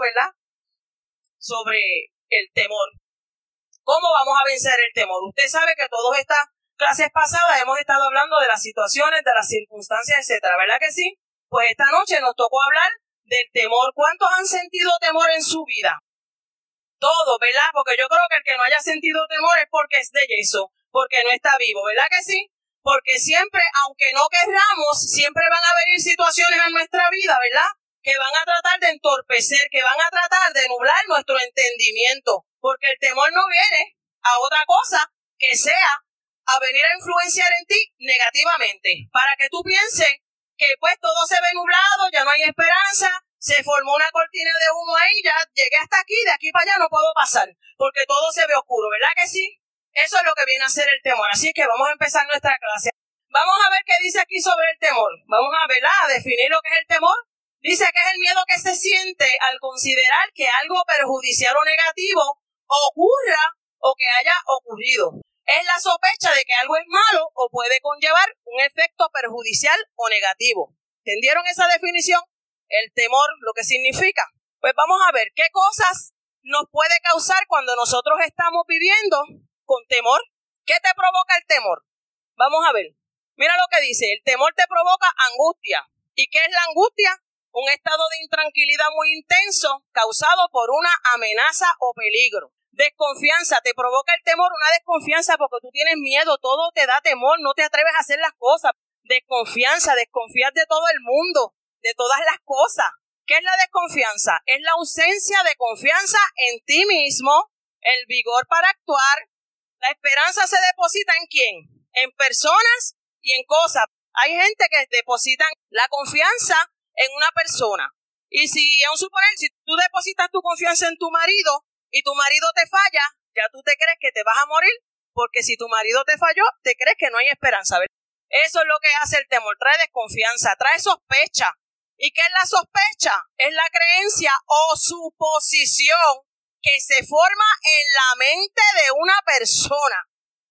¿Verdad? Sobre el temor. ¿Cómo vamos a vencer el temor? Usted sabe que todas estas clases pasadas hemos estado hablando de las situaciones, de las circunstancias, etcétera, ¿verdad que sí? Pues esta noche nos tocó hablar del temor. ¿Cuántos han sentido temor en su vida? Todos, ¿verdad? Porque yo creo que el que no haya sentido temor es porque es de yeso, porque no está vivo, ¿verdad que sí? Porque siempre, aunque no querramos, siempre van a venir situaciones en nuestra vida, ¿verdad? Que van a tratar de entorpecer, que van a tratar de nublar nuestro entendimiento, porque el temor no viene a otra cosa que sea a venir a influenciar en ti negativamente, para que tú pienses que pues todo se ve nublado, ya no hay esperanza, se formó una cortina de humo ahí, ya llegué hasta aquí, de aquí para allá no puedo pasar, porque todo se ve oscuro, ¿verdad que sí? Eso es lo que viene a ser el temor. Así que vamos a empezar nuestra clase. Vamos a ver qué dice aquí sobre el temor. Vamos a ver, a definir lo que es el temor Dice que es el miedo que se siente al considerar que algo perjudicial o negativo ocurra o que haya ocurrido. Es la sospecha de que algo es malo o puede conllevar un efecto perjudicial o negativo. ¿Entendieron esa definición? El temor, lo que significa. Pues vamos a ver qué cosas nos puede causar cuando nosotros estamos viviendo con temor. ¿Qué te provoca el temor? Vamos a ver. Mira lo que dice. El temor te provoca angustia. ¿Y qué es la angustia? Un estado de intranquilidad muy intenso causado por una amenaza o peligro. Desconfianza, te provoca el temor, una desconfianza porque tú tienes miedo, todo te da temor, no te atreves a hacer las cosas. Desconfianza, desconfías de todo el mundo, de todas las cosas. ¿Qué es la desconfianza? Es la ausencia de confianza en ti mismo, el vigor para actuar. La esperanza se deposita en quién? En personas y en cosas. Hay gente que depositan la confianza en una persona. Y si, un suponer, si tú depositas tu confianza en tu marido y tu marido te falla, ya tú te crees que te vas a morir, porque si tu marido te falló, te crees que no hay esperanza. Eso es lo que hace el temor, trae desconfianza, trae sospecha. ¿Y qué es la sospecha? Es la creencia o suposición que se forma en la mente de una persona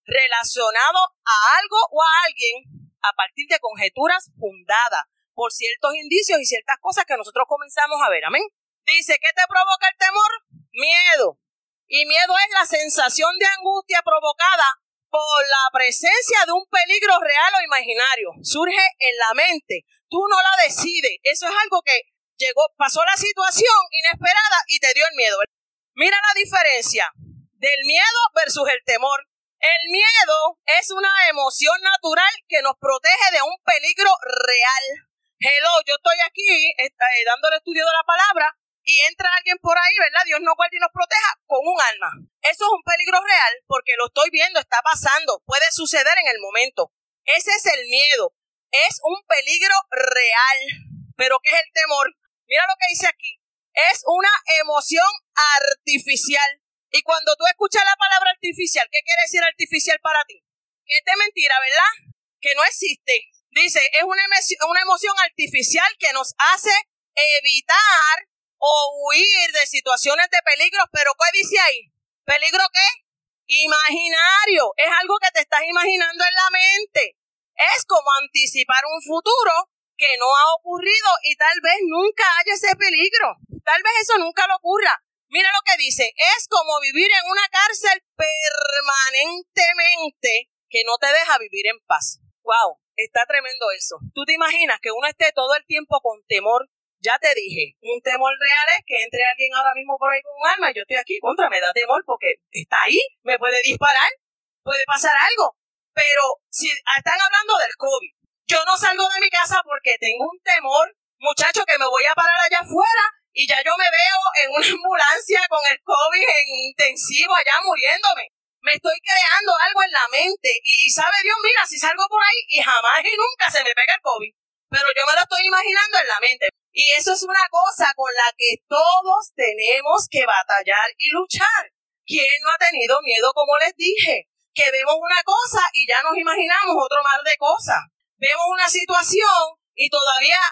relacionado a algo o a alguien a partir de conjeturas fundadas por ciertos indicios y ciertas cosas que nosotros comenzamos a ver. Amén. Dice, ¿qué te provoca el temor? Miedo. Y miedo es la sensación de angustia provocada por la presencia de un peligro real o imaginario. Surge en la mente. Tú no la decides. Eso es algo que llegó, pasó la situación inesperada y te dio el miedo. Mira la diferencia del miedo versus el temor. El miedo es una emoción natural que nos protege de un peligro real. Hello, yo estoy aquí eh, dando el estudio de la palabra y entra alguien por ahí, ¿verdad? Dios nos guarde y nos proteja con un alma. Eso es un peligro real porque lo estoy viendo, está pasando, puede suceder en el momento. Ese es el miedo. Es un peligro real. Pero ¿qué es el temor? Mira lo que dice aquí. Es una emoción artificial. Y cuando tú escuchas la palabra artificial, ¿qué quiere decir artificial para ti? Que es mentira, ¿verdad? Que no existe. Dice, es una, una emoción artificial que nos hace evitar o huir de situaciones de peligro. Pero ¿qué dice ahí? ¿Peligro qué? Imaginario. Es algo que te estás imaginando en la mente. Es como anticipar un futuro que no ha ocurrido y tal vez nunca haya ese peligro. Tal vez eso nunca lo ocurra. Mira lo que dice. Es como vivir en una cárcel permanentemente que no te deja vivir en paz. Wow. Está tremendo eso. ¿Tú te imaginas que uno esté todo el tiempo con temor? Ya te dije, un temor real es que entre alguien ahora mismo por ahí con un arma y yo estoy aquí contra, me da temor porque está ahí, me puede disparar, puede pasar algo. Pero si están hablando del COVID, yo no salgo de mi casa porque tengo un temor, muchacho, que me voy a parar allá afuera y ya yo me veo en una ambulancia con el COVID en intensivo allá muriéndome. Me estoy creando algo en la mente y sabe Dios, mira, si salgo por ahí y jamás y nunca se me pega el COVID. Pero yo me lo estoy imaginando en la mente. Y eso es una cosa con la que todos tenemos que batallar y luchar. ¿Quién no ha tenido miedo, como les dije? Que vemos una cosa y ya nos imaginamos otro mar de cosas. Vemos una situación y todavía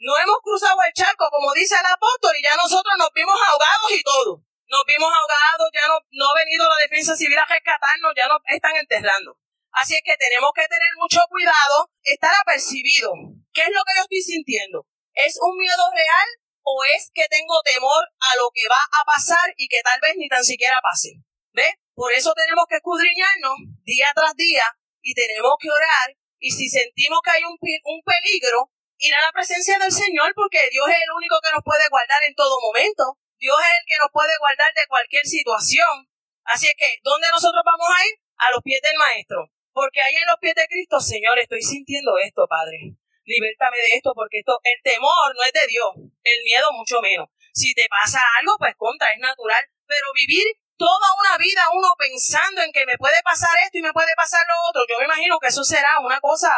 no hemos cruzado el charco, como dice el apóstol, y ya nosotros nos vimos ahogados y todo. Nos vimos ahogados, ya no, no ha venido la defensa civil a rescatarnos, ya nos están enterrando. Así es que tenemos que tener mucho cuidado, estar apercibido. ¿Qué es lo que yo estoy sintiendo? ¿Es un miedo real o es que tengo temor a lo que va a pasar y que tal vez ni tan siquiera pase? ¿Ve? Por eso tenemos que escudriñarnos día tras día y tenemos que orar. Y si sentimos que hay un, un peligro, ir a la presencia del Señor porque Dios es el único que nos puede guardar en todo momento. Dios es el que nos puede guardar de cualquier situación. Así es que, ¿dónde nosotros vamos a ir? A los pies del Maestro. Porque ahí en los pies de Cristo, Señor, estoy sintiendo esto, Padre. Libertame de esto, porque esto, el temor no es de Dios, el miedo mucho menos. Si te pasa algo, pues contra, es natural. Pero vivir toda una vida uno pensando en que me puede pasar esto y me puede pasar lo otro, yo me imagino que eso será una cosa.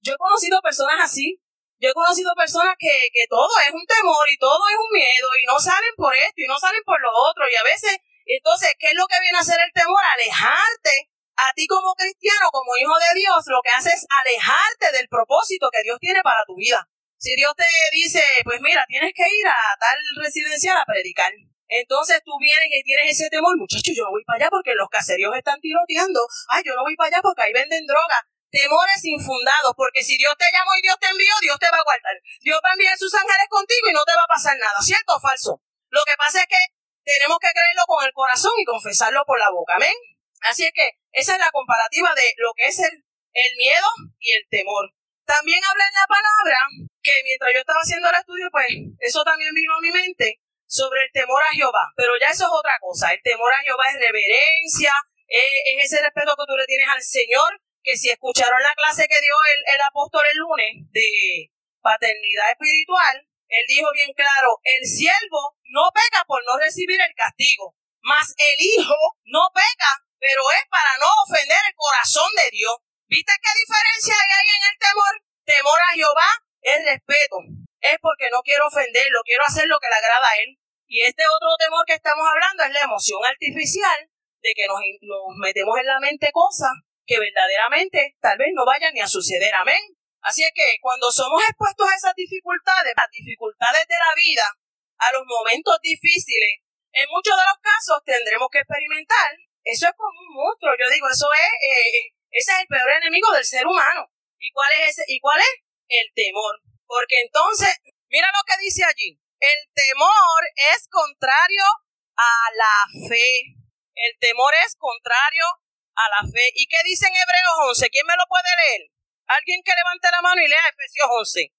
Yo he conocido personas así, yo he conocido personas que, que todo es un temor y todo es un miedo y no salen por esto y no salen por lo otro y a veces, entonces, ¿qué es lo que viene a hacer el temor? Alejarte a ti como cristiano, como hijo de Dios, lo que hace es alejarte del propósito que Dios tiene para tu vida. Si Dios te dice, pues mira, tienes que ir a tal residencial a predicar. Entonces tú vienes y tienes ese temor, muchacho, yo no voy para allá porque los caseríos están tiroteando. Ay, yo no voy para allá porque ahí venden droga temores infundados, porque si Dios te llamó y Dios te envió, Dios te va a guardar. Dios va a enviar sus ángeles contigo y no te va a pasar nada, ¿cierto o falso? Lo que pasa es que tenemos que creerlo con el corazón y confesarlo por la boca, amén. Así es que esa es la comparativa de lo que es el, el miedo y el temor. También habla en la palabra que mientras yo estaba haciendo el estudio, pues eso también vino a mi mente sobre el temor a Jehová. Pero ya eso es otra cosa. El temor a Jehová es reverencia, es ese respeto que tú le tienes al Señor que si escucharon la clase que dio el, el apóstol el lunes de paternidad espiritual, él dijo bien claro, el siervo no peca por no recibir el castigo, mas el hijo no peca, pero es para no ofender el corazón de Dios. ¿Viste qué diferencia hay en el temor? Temor a Jehová es respeto, es porque no quiero ofenderlo, quiero hacer lo que le agrada a él. Y este otro temor que estamos hablando es la emoción artificial de que nos, nos metemos en la mente cosas que verdaderamente tal vez no vayan ni a suceder. Amén. Así es que cuando somos expuestos a esas dificultades, las dificultades de la vida, a los momentos difíciles, en muchos de los casos tendremos que experimentar. Eso es como un monstruo. Yo digo, eso es, eh, ese es el peor enemigo del ser humano. ¿Y cuál es ese? ¿Y cuál es? El temor. Porque entonces, mira lo que dice allí. El temor es contrario a la fe. El temor es contrario a la fe. ¿Y qué dice en Hebreos 11? ¿Quién me lo puede leer? Alguien que levante la mano y lea Efesios 11.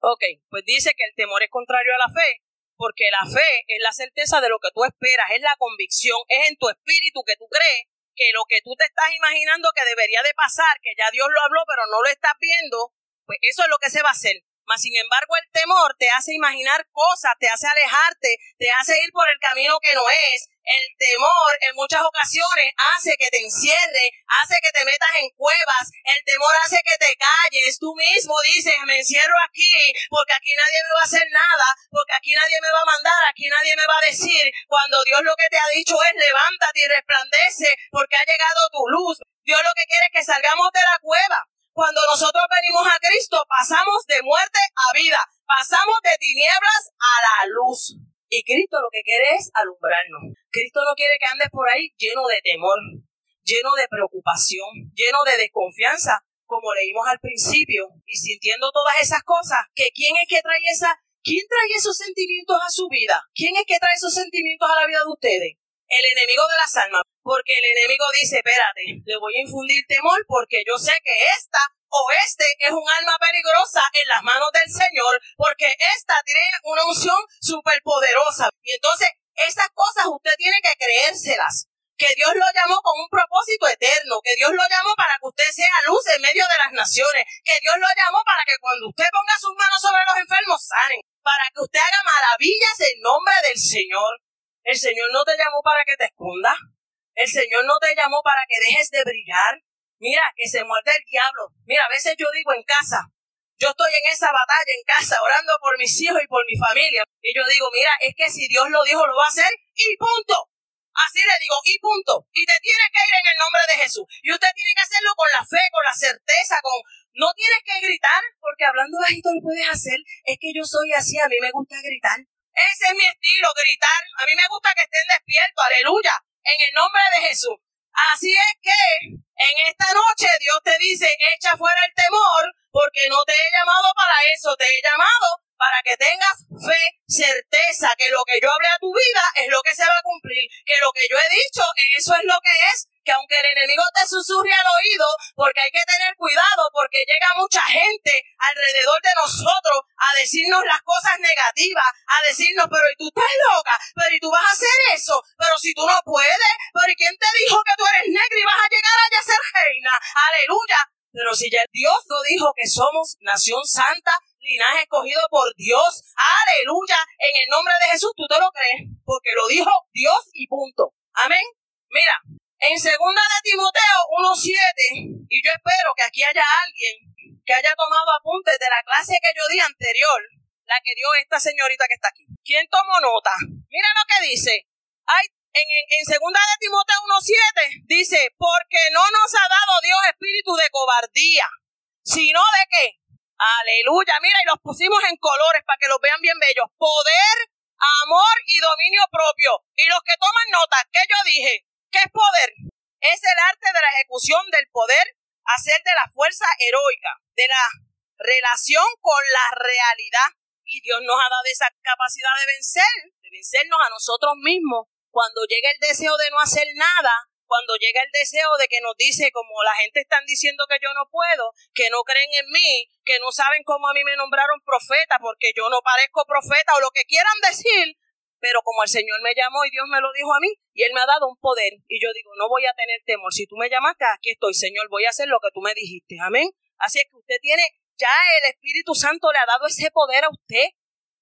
Ok, pues dice que el temor es contrario a la fe, porque la fe es la certeza de lo que tú esperas, es la convicción, es en tu espíritu que tú crees que lo que tú te estás imaginando que debería de pasar, que ya Dios lo habló, pero no lo estás viendo, pues eso es lo que se va a hacer. Mas, sin embargo, el temor te hace imaginar cosas, te hace alejarte, te hace ir por el camino que no es, el temor en muchas ocasiones hace que te encierre, hace que te metas en cuevas, el temor hace que te calles, tú mismo dices, me encierro aquí porque aquí nadie me va a hacer nada, porque aquí nadie me va a mandar, aquí nadie me va a decir, cuando Dios lo que te ha dicho es levántate y resplandece porque ha llegado tu luz. Dios lo que quiere es que salgamos de la cueva. Cuando nosotros venimos a Cristo, pasamos de muerte a vida, pasamos de tinieblas a la luz. Y Cristo lo que quiere es alumbrarnos. Cristo no quiere que andes por ahí lleno de temor, lleno de preocupación, lleno de desconfianza, como leímos al principio, y sintiendo todas esas cosas, que quién es que trae esa, quién trae esos sentimientos a su vida, quién es que trae esos sentimientos a la vida de ustedes. El enemigo de las almas, porque el enemigo dice, espérate, le voy a infundir temor porque yo sé que esta o este es un alma peligrosa en las manos del Señor, porque esta tiene una unción súper poderosa. Y entonces, esas cosas usted tiene que creérselas. Que Dios lo llamó con un propósito eterno, que Dios lo llamó para que usted sea luz en medio de las naciones, que Dios lo llamó para que cuando usted ponga sus manos sobre los enfermos sanen, para que usted haga maravillas en nombre del Señor. El Señor no te llamó para que te escondas. El Señor no te llamó para que dejes de brillar. Mira, que se muerde el diablo. Mira, a veces yo digo en casa, yo estoy en esa batalla en casa orando por mis hijos y por mi familia. Y yo digo, mira, es que si Dios lo dijo, lo va a hacer y punto. Así le digo, y punto. Y te tienes que ir en el nombre de Jesús. Y usted tiene que hacerlo con la fe, con la certeza, con... No tienes que gritar, porque hablando bajito lo puedes hacer. Es que yo soy así, a mí me gusta gritar. Ese es mi estilo, gritar. A mí me gusta que estén despiertos, aleluya, en el nombre de Jesús. Así es que en esta noche Dios te dice, echa fuera el temor, porque no te he llamado para eso, te he llamado para que tengas fe, certeza que lo que yo hablé a tu vida es lo que se va a cumplir, que lo que yo he dicho, eso es lo que es, que aunque el enemigo te susurre al oído, porque hay que tener cuidado, porque llega mucha gente alrededor de nosotros a decirnos las cosas negativas, a decirnos, pero y tú estás loca, pero y tú vas a hacer eso, pero si tú no puedes, pero y quién te dijo que tú eres negra y vas a llegar allá a ser reina, aleluya, pero si ya Dios lo dijo que somos nación santa, linaje escogido por Dios. Aleluya. En el nombre de Jesús, tú te lo crees, porque lo dijo Dios y punto. Amén. Mira, en segunda de Timoteo 1.7, y yo espero que aquí haya alguien que haya tomado apuntes de la clase que yo di anterior, la que dio esta señorita que está aquí. ¿Quién tomó nota? Mira lo que dice. Hay, en, en, en segunda de Timoteo 1.7 dice, porque no nos ha dado Dios espíritu de cobardía, sino de qué? Aleluya. Mira, y los pusimos en colores para que los vean bien bellos. Poder, amor y dominio propio. Y los que toman nota, ¿qué yo dije? ¿Qué es poder? Es el arte de la ejecución del poder, hacer de la fuerza heroica, de la relación con la realidad. Y Dios nos ha dado esa capacidad de vencer, de vencernos a nosotros mismos. Cuando llega el deseo de no hacer nada, cuando llega el deseo de que nos dice, como la gente están diciendo que yo no puedo, que no creen en mí, que no saben cómo a mí me nombraron profeta porque yo no parezco profeta o lo que quieran decir, pero como el Señor me llamó y Dios me lo dijo a mí y Él me ha dado un poder y yo digo, no voy a tener temor. Si tú me llamaste, aquí estoy, Señor, voy a hacer lo que tú me dijiste. Amén. Así es que usted tiene, ya el Espíritu Santo le ha dado ese poder a usted.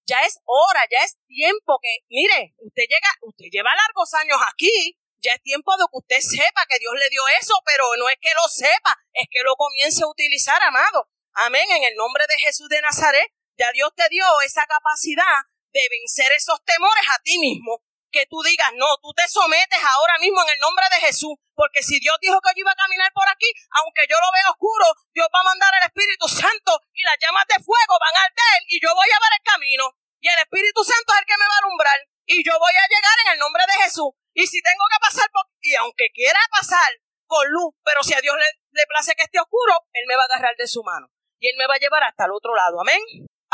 Ya es hora, ya es tiempo que, mire, usted llega, usted lleva largos años aquí, ya es tiempo de que usted sepa que Dios le dio eso, pero no es que lo sepa, es que lo comience a utilizar, amado. Amén. En el nombre de Jesús de Nazaret, ya Dios te dio esa capacidad de vencer esos temores a ti mismo. Que tú digas, no, tú te sometes ahora mismo en el nombre de Jesús. Porque si Dios dijo que yo iba a caminar por aquí, aunque yo lo vea oscuro, Dios va a mandar el Espíritu Santo y las llamas de fuego van a arder y yo voy a ver el camino. Y el Espíritu Santo es el que me va a alumbrar. Y yo voy a llegar en el nombre de Jesús. Y si tengo que pasar por, y aunque quiera pasar con luz, pero si a Dios le, le place que esté oscuro, Él me va a agarrar de su mano. Y Él me va a llevar hasta el otro lado. Amén.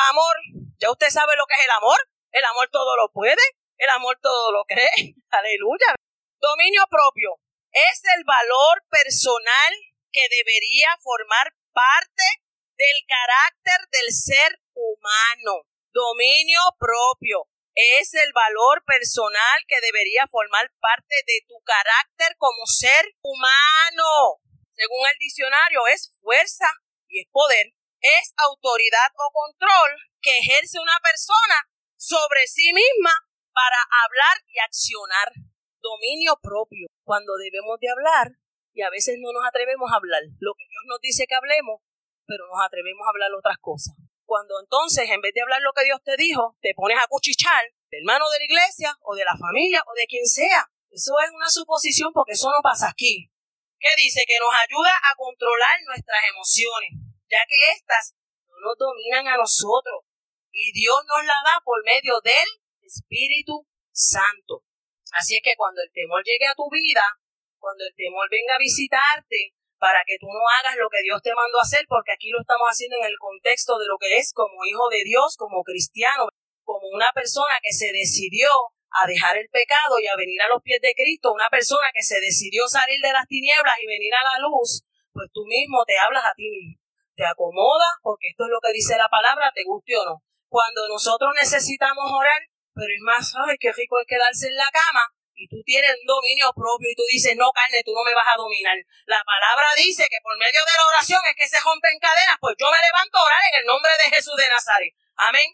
Amor. Ya usted sabe lo que es el amor. El amor todo lo puede. El amor todo lo cree. Aleluya. Dominio propio. Es el valor personal que debería formar parte del carácter del ser humano. Dominio propio es el valor personal que debería formar parte de tu carácter como ser humano. Según el diccionario, es fuerza y es poder. Es autoridad o control que ejerce una persona sobre sí misma para hablar y accionar. Dominio propio. Cuando debemos de hablar y a veces no nos atrevemos a hablar lo que Dios nos dice que hablemos, pero nos atrevemos a hablar otras cosas cuando entonces, en vez de hablar lo que Dios te dijo, te pones a cuchichar del hermano de la iglesia o de la familia o de quien sea. Eso es una suposición porque eso no pasa aquí. ¿Qué dice? Que nos ayuda a controlar nuestras emociones, ya que éstas no nos dominan a nosotros y Dios nos la da por medio del Espíritu Santo. Así es que cuando el temor llegue a tu vida, cuando el temor venga a visitarte, para que tú no hagas lo que Dios te mandó a hacer, porque aquí lo estamos haciendo en el contexto de lo que es como hijo de Dios, como cristiano, como una persona que se decidió a dejar el pecado y a venir a los pies de Cristo, una persona que se decidió salir de las tinieblas y venir a la luz, pues tú mismo te hablas a ti mismo, te acomodas, porque esto es lo que dice la palabra, te guste o no. Cuando nosotros necesitamos orar, pero es más, ay, qué rico es quedarse en la cama, y tú tienes un dominio propio y tú dices, no, carne, tú no me vas a dominar. La palabra dice que por medio de la oración es que se rompen cadenas, pues yo me levanto a orar en el nombre de Jesús de Nazaret. Amén.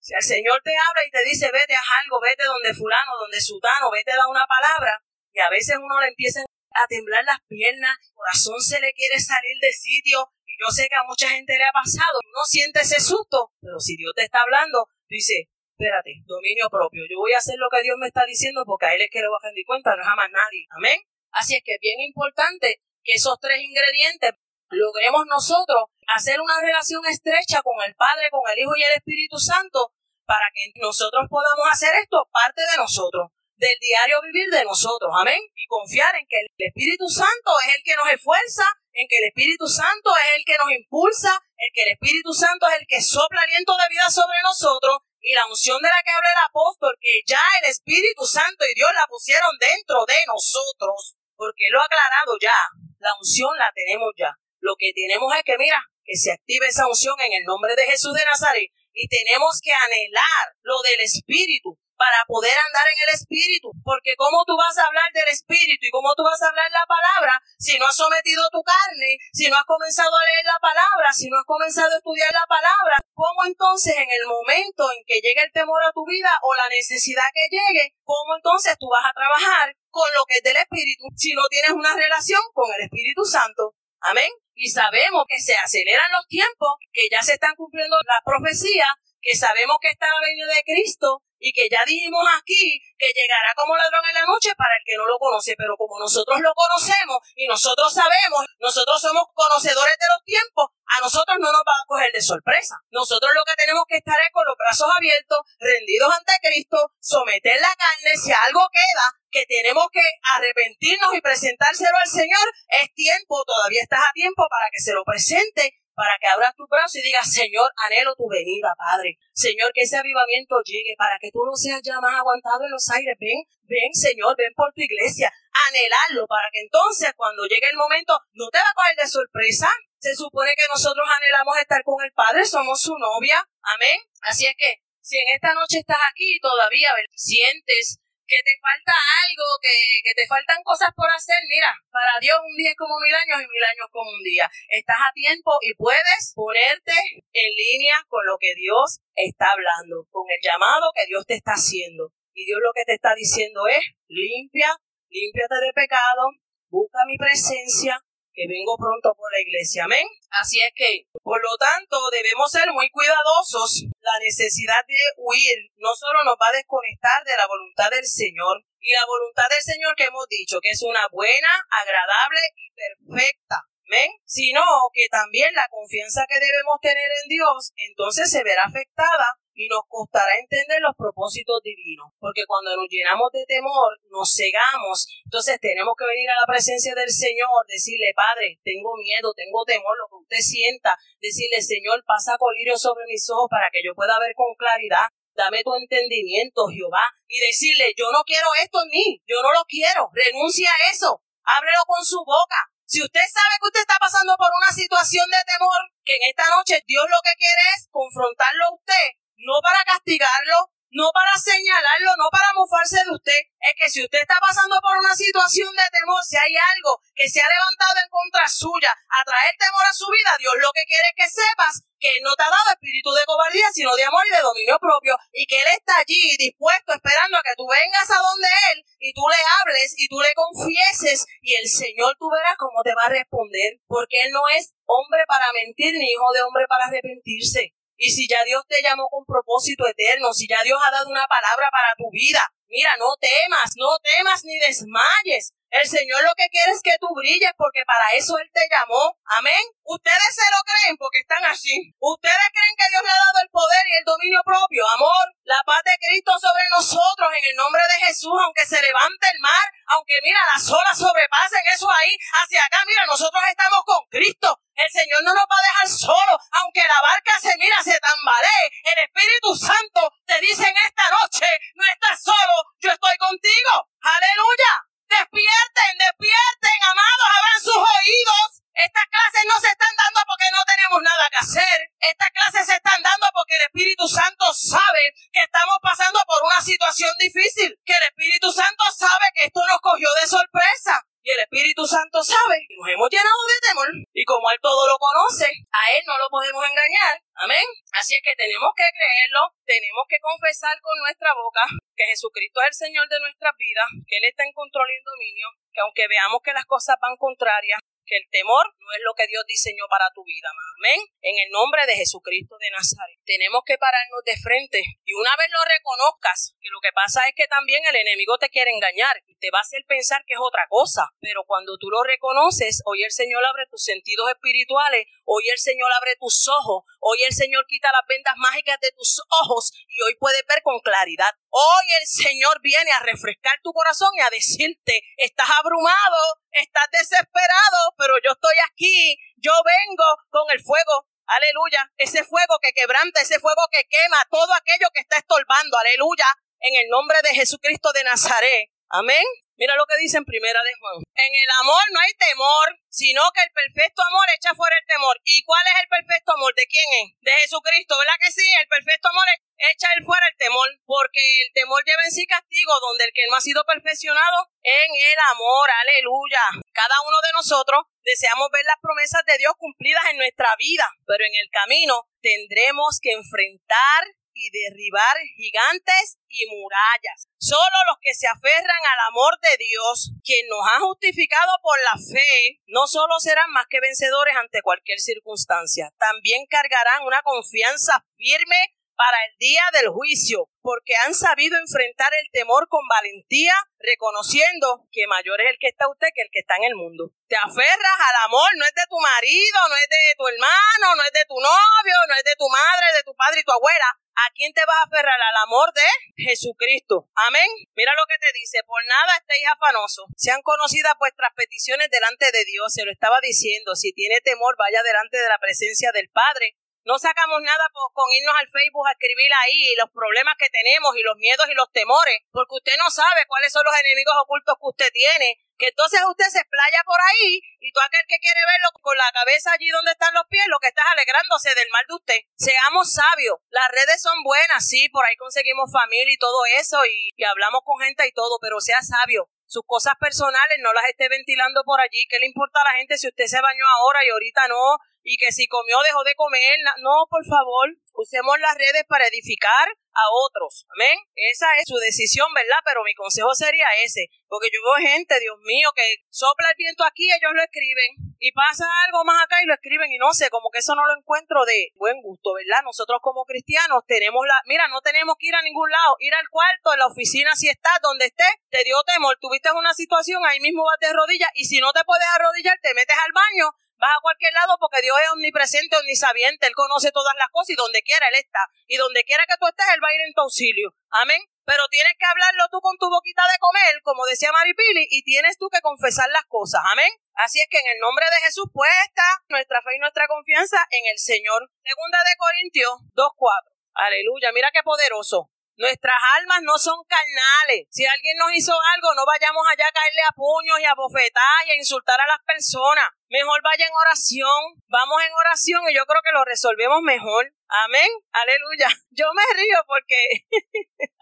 Si el Señor te habla y te dice, vete a algo, vete donde fulano, donde sutano, vete a dar una palabra, y a veces uno le empieza a temblar las piernas, el corazón se le quiere salir de sitio. Y yo sé que a mucha gente le ha pasado, uno siente ese susto, pero si Dios te está hablando, dice, espérate, dominio propio, yo voy a hacer lo que Dios me está diciendo porque a Él es que le voy a rendir cuenta, no es a nadie. Amén. Así es que es bien importante que esos tres ingredientes logremos nosotros hacer una relación estrecha con el Padre, con el Hijo y el Espíritu Santo para que nosotros podamos hacer esto parte de nosotros, del diario vivir de nosotros, amén, y confiar en que el Espíritu Santo es el que nos esfuerza, en que el Espíritu Santo es el que nos impulsa, en que el Espíritu Santo es el que sopla aliento de vida sobre nosotros y la unción de la que habla el apóstol, que ya el Espíritu Santo y Dios la pusieron dentro de nosotros, porque lo ha aclarado ya, la unción la tenemos ya. Lo que tenemos es que, mira, que se active esa unción en el nombre de Jesús de Nazaret. Y tenemos que anhelar lo del Espíritu para poder andar en el Espíritu. Porque ¿cómo tú vas a hablar del Espíritu y cómo tú vas a hablar la palabra si no has sometido tu carne, si no has comenzado a leer la palabra, si no has comenzado a estudiar la palabra? ¿Cómo entonces en el momento en que llegue el temor a tu vida o la necesidad que llegue, cómo entonces tú vas a trabajar con lo que es del Espíritu si no tienes una relación con el Espíritu Santo? Amén. Y sabemos que se aceleran los tiempos, que ya se están cumpliendo las profecías, que sabemos que está la venida de Cristo y que ya dijimos aquí que llegará como ladrón en la noche para el que no lo conoce, pero como nosotros lo conocemos y nosotros sabemos, nosotros somos conocedores de los tiempos, a nosotros no nos va a coger de sorpresa. Nosotros lo que tenemos que estar es con los brazos abiertos, rendidos ante Cristo, someter la carne, si algo queda, que tenemos que arrepentirnos y presentárselo al Señor, es tiempo, todavía estás a tiempo para que se lo presente para que abras tu brazo y digas, Señor, anhelo tu venida, Padre. Señor, que ese avivamiento llegue, para que tú no seas ya más aguantado en los aires. Ven, ven, Señor, ven por tu iglesia. Anhelarlo, para que entonces, cuando llegue el momento, no te va a coger de sorpresa. Se supone que nosotros anhelamos estar con el Padre, somos su novia. Amén. Así es que, si en esta noche estás aquí y todavía sientes que te falta algo, que, que, te faltan cosas por hacer, mira, para Dios un día es como mil años y mil años como un día. Estás a tiempo y puedes ponerte en línea con lo que Dios está hablando, con el llamado que Dios te está haciendo. Y Dios lo que te está diciendo es, limpia, límpiate de pecado, busca mi presencia, que vengo pronto por la iglesia. Amén. Así es que, por lo tanto, debemos ser muy cuidadosos. La necesidad de huir no solo nos va a desconectar de la voluntad del Señor, y la voluntad del Señor que hemos dicho, que es una buena, agradable y perfecta. Amén. Sino que también la confianza que debemos tener en Dios, entonces se verá afectada y nos costará entender los propósitos divinos, porque cuando nos llenamos de temor, nos cegamos, entonces tenemos que venir a la presencia del Señor, decirle, Padre, tengo miedo, tengo temor, lo que usted sienta, decirle, Señor, pasa colirio sobre mis ojos para que yo pueda ver con claridad, dame tu entendimiento, Jehová, y decirle, yo no quiero esto en mí, yo no lo quiero, renuncia a eso, ábrelo con su boca. Si usted sabe que usted está pasando por una situación de temor, que en esta noche Dios lo que quiere es confrontarlo a usted no para castigarlo, no para señalarlo, no para mofarse de usted. Es que si usted está pasando por una situación de temor, si hay algo que se ha levantado en contra suya a traer temor a su vida, Dios lo que quiere es que sepas que no te ha dado espíritu de cobardía, sino de amor y de dominio propio, y que Él está allí dispuesto, esperando a que tú vengas a donde Él y tú le hables y tú le confieses, y el Señor tú verás cómo te va a responder, porque Él no es hombre para mentir ni hijo de hombre para arrepentirse. Y si ya Dios te llamó con propósito eterno, si ya Dios ha dado una palabra para tu vida, mira, no temas, no temas ni desmayes. El Señor lo que quiere es que tú brilles porque para eso Él te llamó. Amén. Ustedes se lo creen porque están así. Ustedes creen que Dios le ha dado el poder y el dominio propio. Amor, la paz de Cristo sobre nosotros en el nombre de Jesús, aunque se levante el mar, aunque mira, las olas sobrepasen eso ahí hacia acá. Mira, nosotros estamos con Cristo. El Señor no nos va a dejar solo, aunque la barca se mira, se tambalee. El Espíritu Santo te dice en esta noche, no estás solo, yo estoy contigo. Aleluya. Despierten, despierten, amados, abran sus oídos. Estas clases no se están dando porque no tenemos nada que hacer. Estas clases se están dando porque el Espíritu Santo sabe que estamos pasando por una situación difícil. Que el Espíritu Santo sabe que esto nos cogió de sorpresa. Y el Espíritu Santo sabe que nos seremos llenados de temor. Y como Él todo lo conoce, a Él no lo podemos engañar. Amén. Así es que tenemos que creerlo, tenemos que confesar con nuestra boca que Jesucristo es el Señor de nuestras vidas, que Él está en control y en dominio, que aunque veamos que las cosas van contrarias, que el temor no es lo que Dios diseñó para tu vida. Amén. En el nombre de Jesucristo de Nazaret. Tenemos que pararnos de frente. Y una vez lo reconozcas, que lo que pasa es que también el enemigo te quiere engañar y te va a hacer pensar que es otra cosa. Pero cuando tú lo reconoces, hoy el Señor abre tus sentidos espirituales, hoy el Señor abre tus ojos, hoy el Señor quita las vendas mágicas de tus ojos y hoy puedes ver con claridad. Hoy el Señor viene a refrescar tu corazón y a decirte, estás abrumado, estás desesperado, pero yo estoy aquí, yo vengo con el fuego. Aleluya, ese fuego que quebranta, ese fuego que quema todo aquello que está estorbando. Aleluya, en el nombre de Jesucristo de Nazaret. Amén. Mira lo que dice en primera de Juan. En el amor no hay temor, sino que el perfecto amor echa fuera el temor. ¿Y cuál es el perfecto amor? ¿De quién es? De Jesucristo, ¿verdad que sí? El perfecto amor echa el fuera el temor, porque el temor lleva en sí castigo, donde el que no ha sido perfeccionado en el amor, aleluya. Cada uno de nosotros deseamos ver las promesas de Dios cumplidas en nuestra vida, pero en el camino tendremos que enfrentar y derribar gigantes y murallas. Solo los que se aferran al amor de Dios, quien nos ha justificado por la fe, no solo serán más que vencedores ante cualquier circunstancia, también cargarán una confianza firme para el día del juicio, porque han sabido enfrentar el temor con valentía, reconociendo que mayor es el que está usted que el que está en el mundo. Te aferras al amor, no es de tu marido, no es de tu hermano, no es de tu novio, no es de tu madre, de tu padre y tu abuela. ¿A quién te vas a aferrar? Al amor de Jesucristo. Amén. Mira lo que te dice. Por nada estéis afanosos. Sean conocidas vuestras peticiones delante de Dios. Se lo estaba diciendo. Si tiene temor, vaya delante de la presencia del Padre no sacamos nada con irnos al Facebook a escribir ahí los problemas que tenemos y los miedos y los temores, porque usted no sabe cuáles son los enemigos ocultos que usted tiene, que entonces usted se explaya por ahí y tú aquel que quiere verlo con la cabeza allí donde están los pies, lo que estás alegrándose del mal de usted. Seamos sabios. Las redes son buenas, sí, por ahí conseguimos familia y todo eso y, y hablamos con gente y todo, pero sea sabio sus cosas personales no las esté ventilando por allí. ¿Qué le importa a la gente si usted se bañó ahora y ahorita no? Y que si comió dejó de comer. No, por favor, usemos las redes para edificar a otros. Amén. Esa es su decisión, ¿verdad? Pero mi consejo sería ese. Porque yo veo gente, Dios mío, que sopla el viento aquí, ellos lo escriben y pasa algo más acá y lo escriben y no sé, como que eso no lo encuentro de buen gusto, ¿verdad? Nosotros como cristianos tenemos la, mira, no tenemos que ir a ningún lado, ir al cuarto, en la oficina si estás, donde estés, te dio temor, tuviste una situación, ahí mismo vas de rodillas y si no te puedes arrodillar, te metes al baño, vas a cualquier lado porque Dios es omnipresente, omnisabiente, Él conoce todas las cosas y donde quiera Él está. Y donde quiera que tú estés, Él va a ir en tu auxilio. Amén pero tienes que hablarlo tú con tu boquita de comer, como decía Maripili, y tienes tú que confesar las cosas. Amén. Así es que en el nombre de Jesús puesta nuestra fe y nuestra confianza en el Señor. Segunda de Corintios 2.4. Aleluya, mira qué poderoso. Nuestras almas no son carnales. Si alguien nos hizo algo, no vayamos allá a caerle a puños y a bofetar y a insultar a las personas. Mejor vaya en oración. Vamos en oración y yo creo que lo resolvemos mejor. Amén. Aleluya. Yo me río porque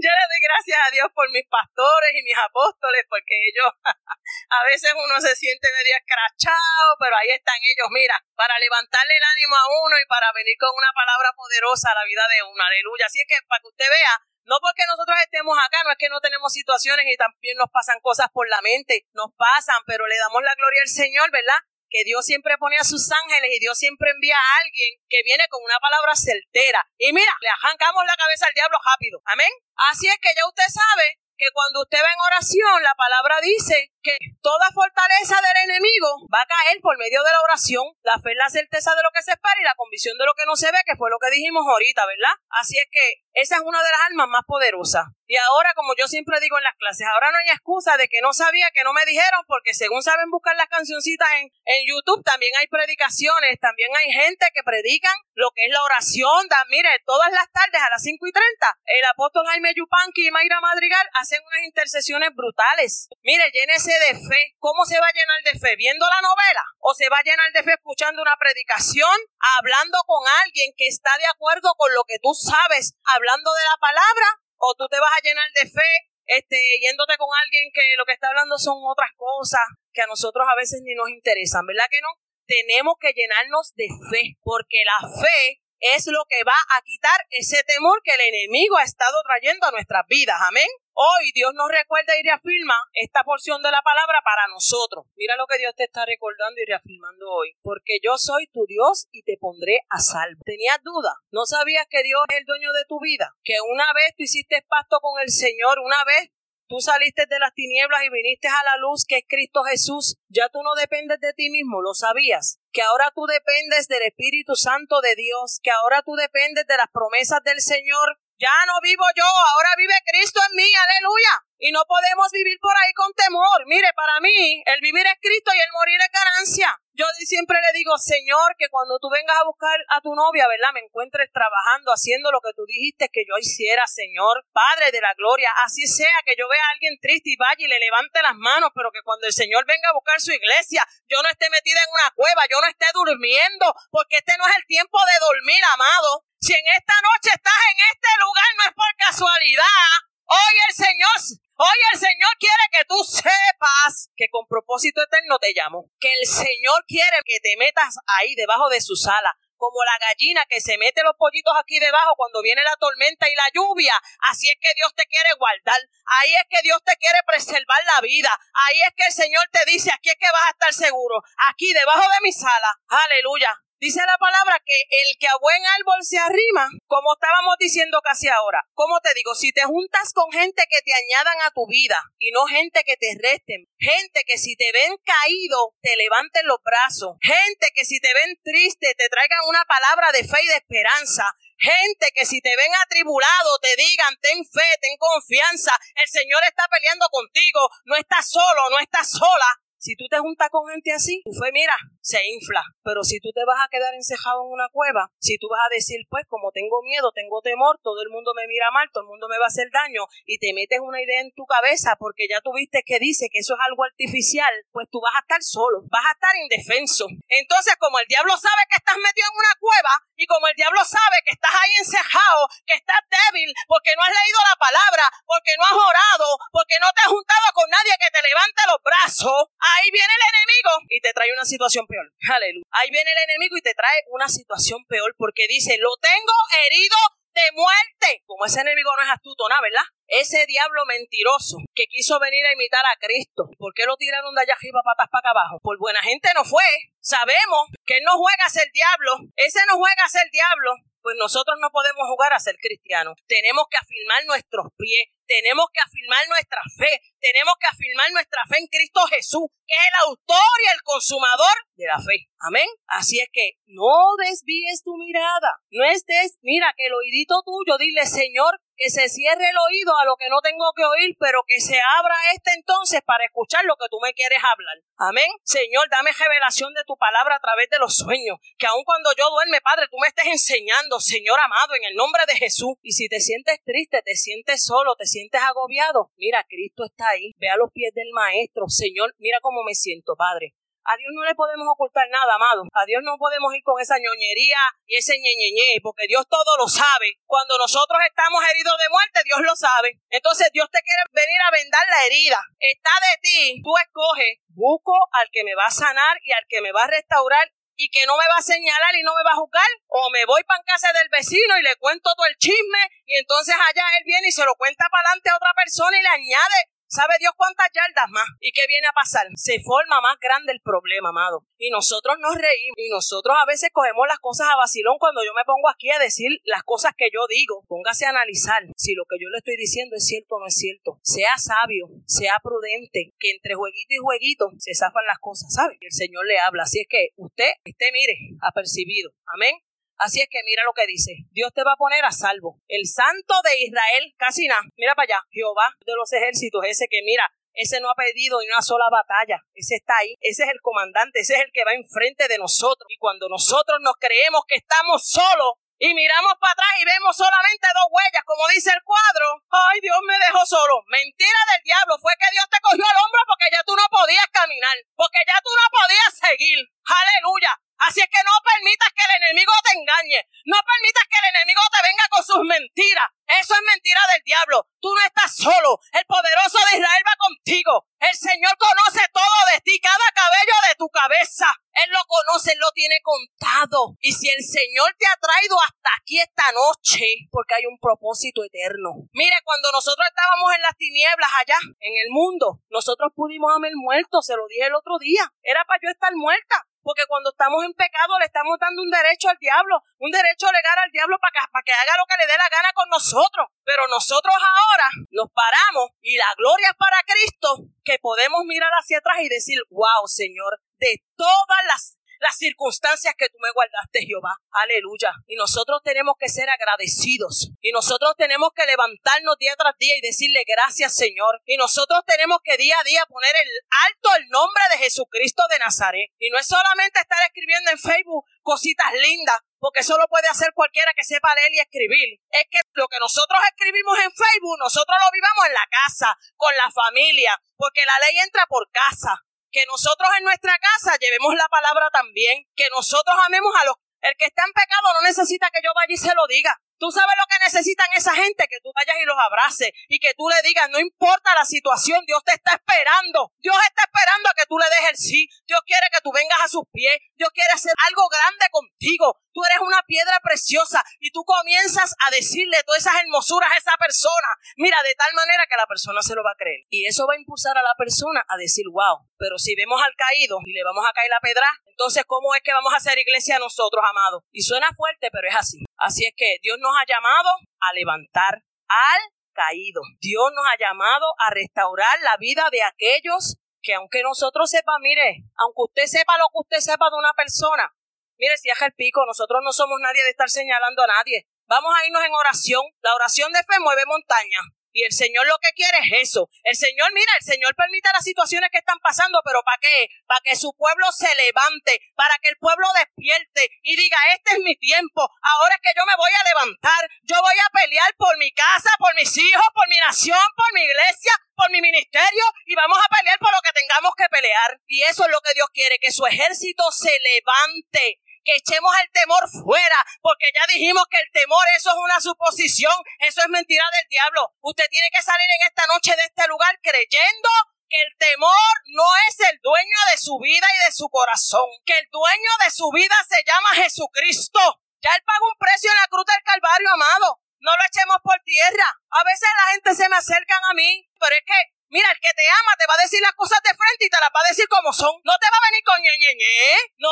yo le doy gracias a Dios por mis pastores y mis apóstoles, porque ellos, a veces uno se siente medio escrachado, pero ahí están ellos, mira, para levantarle el ánimo a uno y para venir con una palabra poderosa a la vida de uno, aleluya. Así es que para que usted vea, no porque nosotros estemos acá, no es que no tenemos situaciones y también nos pasan cosas por la mente, nos pasan, pero le damos la gloria al Señor, ¿verdad? Que Dios siempre pone a sus ángeles y Dios siempre envía a alguien que viene con una palabra certera. Y mira, le arrancamos la cabeza al diablo rápido. Amén. Así es que ya usted sabe que cuando usted va en oración, la palabra dice que toda fortaleza del enemigo va a caer por medio de la oración. La fe la certeza de lo que se espera y la convicción de lo que no se ve, que fue lo que dijimos ahorita, ¿verdad? Así es que esa es una de las almas más poderosas. Y ahora, como yo siempre digo en las clases, ahora no hay excusa de que no sabía, que no me dijeron, porque según saben buscar las cancioncitas en, en YouTube, también hay predicaciones, también hay gente que predican lo que es la oración. Da, mire, todas las tardes a las 5 y 30, el apóstol Jaime Yupanqui y Mayra Madrigal hacen unas intercesiones brutales. Mire, llénese de fe. ¿Cómo se va a llenar de fe? ¿Viendo la novela? ¿O se va a llenar de fe escuchando una predicación? Hablando con alguien que está de acuerdo con lo que tú sabes, hablando de la palabra? ¿O tú te vas a llenar de fe este, yéndote con alguien que lo que está hablando son otras cosas que a nosotros a veces ni nos interesan, ¿verdad que no? Tenemos que llenarnos de fe, porque la fe es lo que va a quitar ese temor que el enemigo ha estado trayendo a nuestras vidas. Amén. Hoy Dios nos recuerda y reafirma esta porción de la palabra para nosotros. Mira lo que Dios te está recordando y reafirmando hoy. Porque yo soy tu Dios y te pondré a salvo. ¿Tenías duda? ¿No sabías que Dios es el dueño de tu vida? Que una vez tú hiciste pacto con el Señor, una vez Tú saliste de las tinieblas y viniste a la luz que es Cristo Jesús. Ya tú no dependes de ti mismo, lo sabías. Que ahora tú dependes del Espíritu Santo de Dios, que ahora tú dependes de las promesas del Señor. Ya no vivo yo, ahora vive Cristo en mí, aleluya. Y no podemos vivir por ahí con temor. Mire, para mí, el vivir es Cristo y el morir es ganancia. Yo siempre le digo, Señor, que cuando tú vengas a buscar a tu novia, ¿verdad? Me encuentres trabajando, haciendo lo que tú dijiste que yo hiciera, Señor, Padre de la gloria. Así sea que yo vea a alguien triste y vaya y le levante las manos, pero que cuando el Señor venga a buscar su iglesia, yo no esté metida en una cueva, yo no esté durmiendo, porque este no es el tiempo de dormir, amado. Si en esta noche estás en este lugar, no es por casualidad. Hoy el Señor Hoy el Señor quiere que tú sepas que con propósito eterno te llamo. Que el Señor quiere que te metas ahí debajo de su sala. Como la gallina que se mete los pollitos aquí debajo cuando viene la tormenta y la lluvia. Así es que Dios te quiere guardar. Ahí es que Dios te quiere preservar la vida. Ahí es que el Señor te dice, aquí es que vas a estar seguro. Aquí debajo de mi sala. Aleluya. Dice la palabra que el que a buen árbol se arrima, como estábamos diciendo casi ahora. ¿Cómo te digo? Si te juntas con gente que te añadan a tu vida y no gente que te resten, gente que si te ven caído te levanten los brazos, gente que si te ven triste te traigan una palabra de fe y de esperanza, Gente que si te ven atribulado te digan, ten fe, ten confianza, el Señor está peleando contigo, no estás solo, no estás sola. Si tú te juntas con gente así, tu fe, mira, se infla. Pero si tú te vas a quedar encejado en una cueva, si tú vas a decir, pues como tengo miedo, tengo temor, todo el mundo me mira mal, todo el mundo me va a hacer daño, y te metes una idea en tu cabeza porque ya tuviste que dice que eso es algo artificial, pues tú vas a estar solo, vas a estar indefenso. Entonces, como el diablo sabe que estás metido en una cueva, y como el diablo sabe que estás ahí encejado, que estás débil, porque no has leído la palabra, porque no has orado, porque no te has juntado con nadie que te levante los brazos, ahí viene el enemigo y te trae una situación peor. Aleluya. Ahí viene el enemigo y te trae una situación peor porque dice, lo tengo herido de muerte. Como ese enemigo no es astuto, ¿no? ¿verdad? Ese diablo mentiroso que quiso venir a imitar a Cristo. ¿Por qué lo tiraron de allá arriba patas para acá abajo? Por buena gente no fue. Sabemos que él no juega a ser diablo. Ese no juega a ser diablo pues nosotros no podemos jugar a ser cristianos. Tenemos que afirmar nuestros pies, tenemos que afirmar nuestra fe, tenemos que afirmar nuestra fe en Cristo Jesús, que es el autor y el consumador de la fe. Amén. Así es que no desvíes tu mirada, no estés, mira que el oídito tuyo, dile Señor, que se cierre el oído a lo que no tengo que oír, pero que se abra este entonces para escuchar lo que tú me quieres hablar. Amén. Señor, dame revelación de tu palabra a través de los sueños, que aun cuando yo duerme, Padre, tú me estés enseñando, Señor amado, en el nombre de Jesús. Y si te sientes triste, te sientes solo, te sientes agobiado, mira, Cristo está ahí. Ve a los pies del Maestro. Señor, mira cómo me siento, Padre. A Dios no le podemos ocultar nada, amado. A Dios no podemos ir con esa ñoñería y ese ñeñeñe, porque Dios todo lo sabe. Cuando nosotros estamos heridos de muerte, Dios lo sabe. Entonces Dios te quiere venir a vendar la herida. Está de ti. Tú escoges. Busco al que me va a sanar y al que me va a restaurar y que no me va a señalar y no me va a juzgar, o me voy para casa del vecino y le cuento todo el chisme, y entonces allá él viene y se lo cuenta para adelante a otra persona y le añade ¿Sabe Dios cuántas yardas más? ¿Y qué viene a pasar? Se forma más grande el problema, amado. Y nosotros nos reímos. Y nosotros a veces cogemos las cosas a vacilón cuando yo me pongo aquí a decir las cosas que yo digo. Póngase a analizar si lo que yo le estoy diciendo es cierto o no es cierto. Sea sabio, sea prudente, que entre jueguito y jueguito se zafan las cosas, ¿sabe? El Señor le habla. Así es que usted esté, mire, apercibido. Amén. Así es que mira lo que dice. Dios te va a poner a salvo. El santo de Israel, casi nada. Mira para allá. Jehová de los ejércitos, ese que mira, ese no ha pedido ni una sola batalla. Ese está ahí. Ese es el comandante. Ese es el que va enfrente de nosotros. Y cuando nosotros nos creemos que estamos solos, y miramos para atrás y vemos solamente dos huellas, como dice el cuadro. Ay, Dios me dejó solo. Mentira del diablo. Fue que Dios te cogió al hombro porque ya tú no podías caminar, porque ya tú no podías seguir. Aleluya. Así es que no permitas que el enemigo te engañe. No permitas que el enemigo te venga con sus mentiras. Eso es mentira del diablo. Tú no estás solo. El poderoso de Israel va contigo. El Señor conoce todo de ti, cada cabello de tu cabeza. Él lo conoce, Él lo tiene contado. Y si el Señor te ha traído hasta aquí esta noche, porque hay un propósito eterno. Mire, cuando nosotros estábamos en las tinieblas allá, en el mundo, nosotros pudimos haber muerto, se lo dije el otro día. Era para yo estar muerta. Porque cuando estamos en pecado le estamos dando un derecho al diablo, un derecho legal al diablo para que, para que haga lo que le dé la gana con nosotros. Pero nosotros ahora nos paramos y la gloria es para Cristo, que podemos mirar hacia atrás y decir, wow, Señor, de todas las las circunstancias que tú me guardaste, Jehová. Aleluya. Y nosotros tenemos que ser agradecidos. Y nosotros tenemos que levantarnos día tras día y decirle gracias, Señor. Y nosotros tenemos que día a día poner el alto el nombre de Jesucristo de Nazaret. Y no es solamente estar escribiendo en Facebook cositas lindas, porque eso lo puede hacer cualquiera que sepa leer y escribir. Es que lo que nosotros escribimos en Facebook, nosotros lo vivamos en la casa, con la familia, porque la ley entra por casa que nosotros en nuestra casa llevemos la palabra también, que nosotros amemos a los... El que está en pecado no necesita que yo vaya y se lo diga. Tú sabes lo que necesitan esa gente, que tú vayas y los abraces y que tú le digas, no importa la situación, Dios te está esperando. Dios está esperando a que tú le des el sí. Dios quiere que tú vengas a sus pies. Dios quiere hacer algo grande contigo. Tú eres una piedra preciosa y tú comienzas a decirle todas esas hermosuras a esa persona. Mira, de tal manera que la persona se lo va a creer. Y eso va a impulsar a la persona a decir, wow, pero si vemos al caído y le vamos a caer la pedra, entonces ¿cómo es que vamos a hacer iglesia nosotros, amados? Y suena fuerte, pero es así. Así es que Dios nos ha llamado a levantar al caído. Dios nos ha llamado a restaurar la vida de aquellos que aunque nosotros sepa, mire, aunque usted sepa lo que usted sepa de una persona, Mire, si es el pico, nosotros no somos nadie de estar señalando a nadie. Vamos a irnos en oración. La oración de fe mueve montaña. Y el Señor lo que quiere es eso. El Señor, mira, el Señor permite las situaciones que están pasando, pero ¿para qué? Para que su pueblo se levante, para que el pueblo despierte y diga, este es mi tiempo, ahora es que yo me voy a levantar, yo voy a pelear por mi casa, por mis hijos, por mi nación, por mi iglesia, por mi ministerio y vamos a pelear por lo que tengamos que pelear. Y eso es lo que Dios quiere, que su ejército se levante que echemos el temor fuera, porque ya dijimos que el temor eso es una suposición, eso es mentira del diablo. Usted tiene que salir en esta noche de este lugar creyendo que el temor no es el dueño de su vida y de su corazón, que el dueño de su vida se llama Jesucristo. Ya él pagó un precio en la cruz del Calvario, amado. No lo echemos por tierra. A veces la gente se me acerca a mí, pero es que Mira, el que te ama te va a decir las cosas de frente y te las va a decir como son. No te va a venir con ñe, ñe, ñe. No,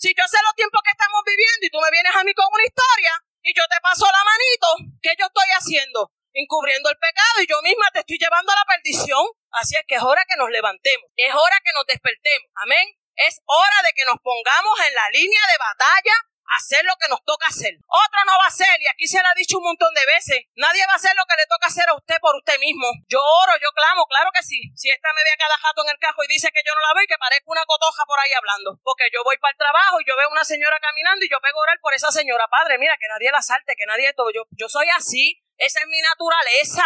si yo sé los tiempos que estamos viviendo y tú me vienes a mí con una historia y yo te paso la manito, ¿qué yo estoy haciendo? Encubriendo el pecado y yo misma te estoy llevando a la perdición. Así es que es hora que nos levantemos, es hora que nos despertemos. Amén. Es hora de que nos pongamos en la línea de batalla hacer lo que nos toca hacer. Otro no va a hacer, y aquí se lo ha dicho un montón de veces, nadie va a hacer lo que le toca hacer a usted por usted mismo. Yo oro, yo clamo, claro que sí. Si esta me ve a cada jato en el cajo y dice que yo no la veo y que parezco una cotoja por ahí hablando, porque yo voy para el trabajo y yo veo una señora caminando y yo pego a orar por esa señora. Padre, mira, que nadie la salte, que nadie todo. Yo, yo soy así, esa es mi naturaleza.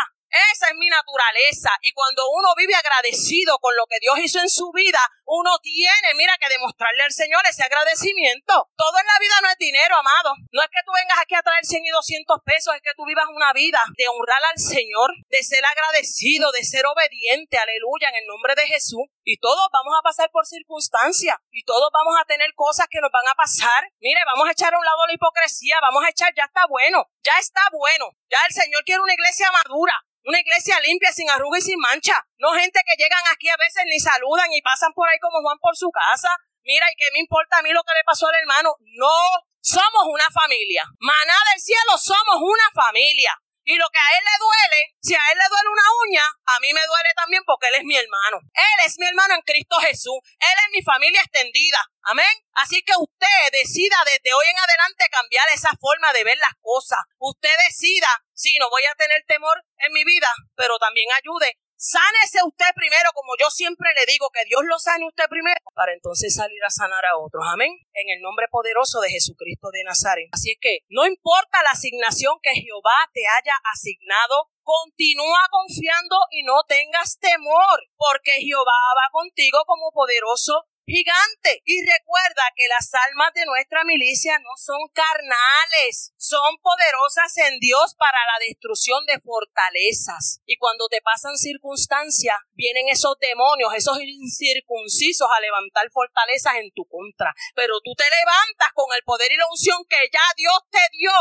Esa es mi naturaleza. Y cuando uno vive agradecido con lo que Dios hizo en su vida, uno tiene, mira, que demostrarle al Señor ese agradecimiento. Todo en la vida no es dinero, amado. No es que tú vengas aquí a traer 100 y 200 pesos, es que tú vivas una vida de honrar al Señor, de ser agradecido, de ser obediente, aleluya, en el nombre de Jesús. Y todos vamos a pasar por circunstancias y todos vamos a tener cosas que nos van a pasar. Mire, vamos a echar a un lado la hipocresía, vamos a echar, ya está bueno, ya está bueno. Ya el Señor quiere una iglesia madura. Una iglesia limpia, sin arruga y sin mancha. No gente que llegan aquí a veces ni saludan y pasan por ahí como Juan por su casa. Mira, ¿y qué me importa a mí lo que le pasó al hermano? No, somos una familia. Maná del cielo, somos una familia. Y lo que a él le duele, si a él le duele una uña, a mí me duele también porque él es mi hermano. Él es mi hermano en Cristo Jesús. Él es mi familia extendida. Amén. Así que usted decida desde hoy en adelante cambiar esa forma de ver las cosas. Usted decida, si no voy a tener temor en mi vida, pero también ayude Sánese usted primero, como yo siempre le digo, que Dios lo sane usted primero, para entonces salir a sanar a otros. Amén. En el nombre poderoso de Jesucristo de Nazaret. Así es que no importa la asignación que Jehová te haya asignado, continúa confiando y no tengas temor, porque Jehová va contigo como poderoso gigante. Y recuerda que las almas de nuestra milicia no son carnales, son poderosas en Dios para la destrucción de fortalezas. Y cuando te pasan circunstancias, vienen esos demonios, esos incircuncisos a levantar fortalezas en tu contra. Pero tú te levantas con el poder y la unción que ya Dios te dio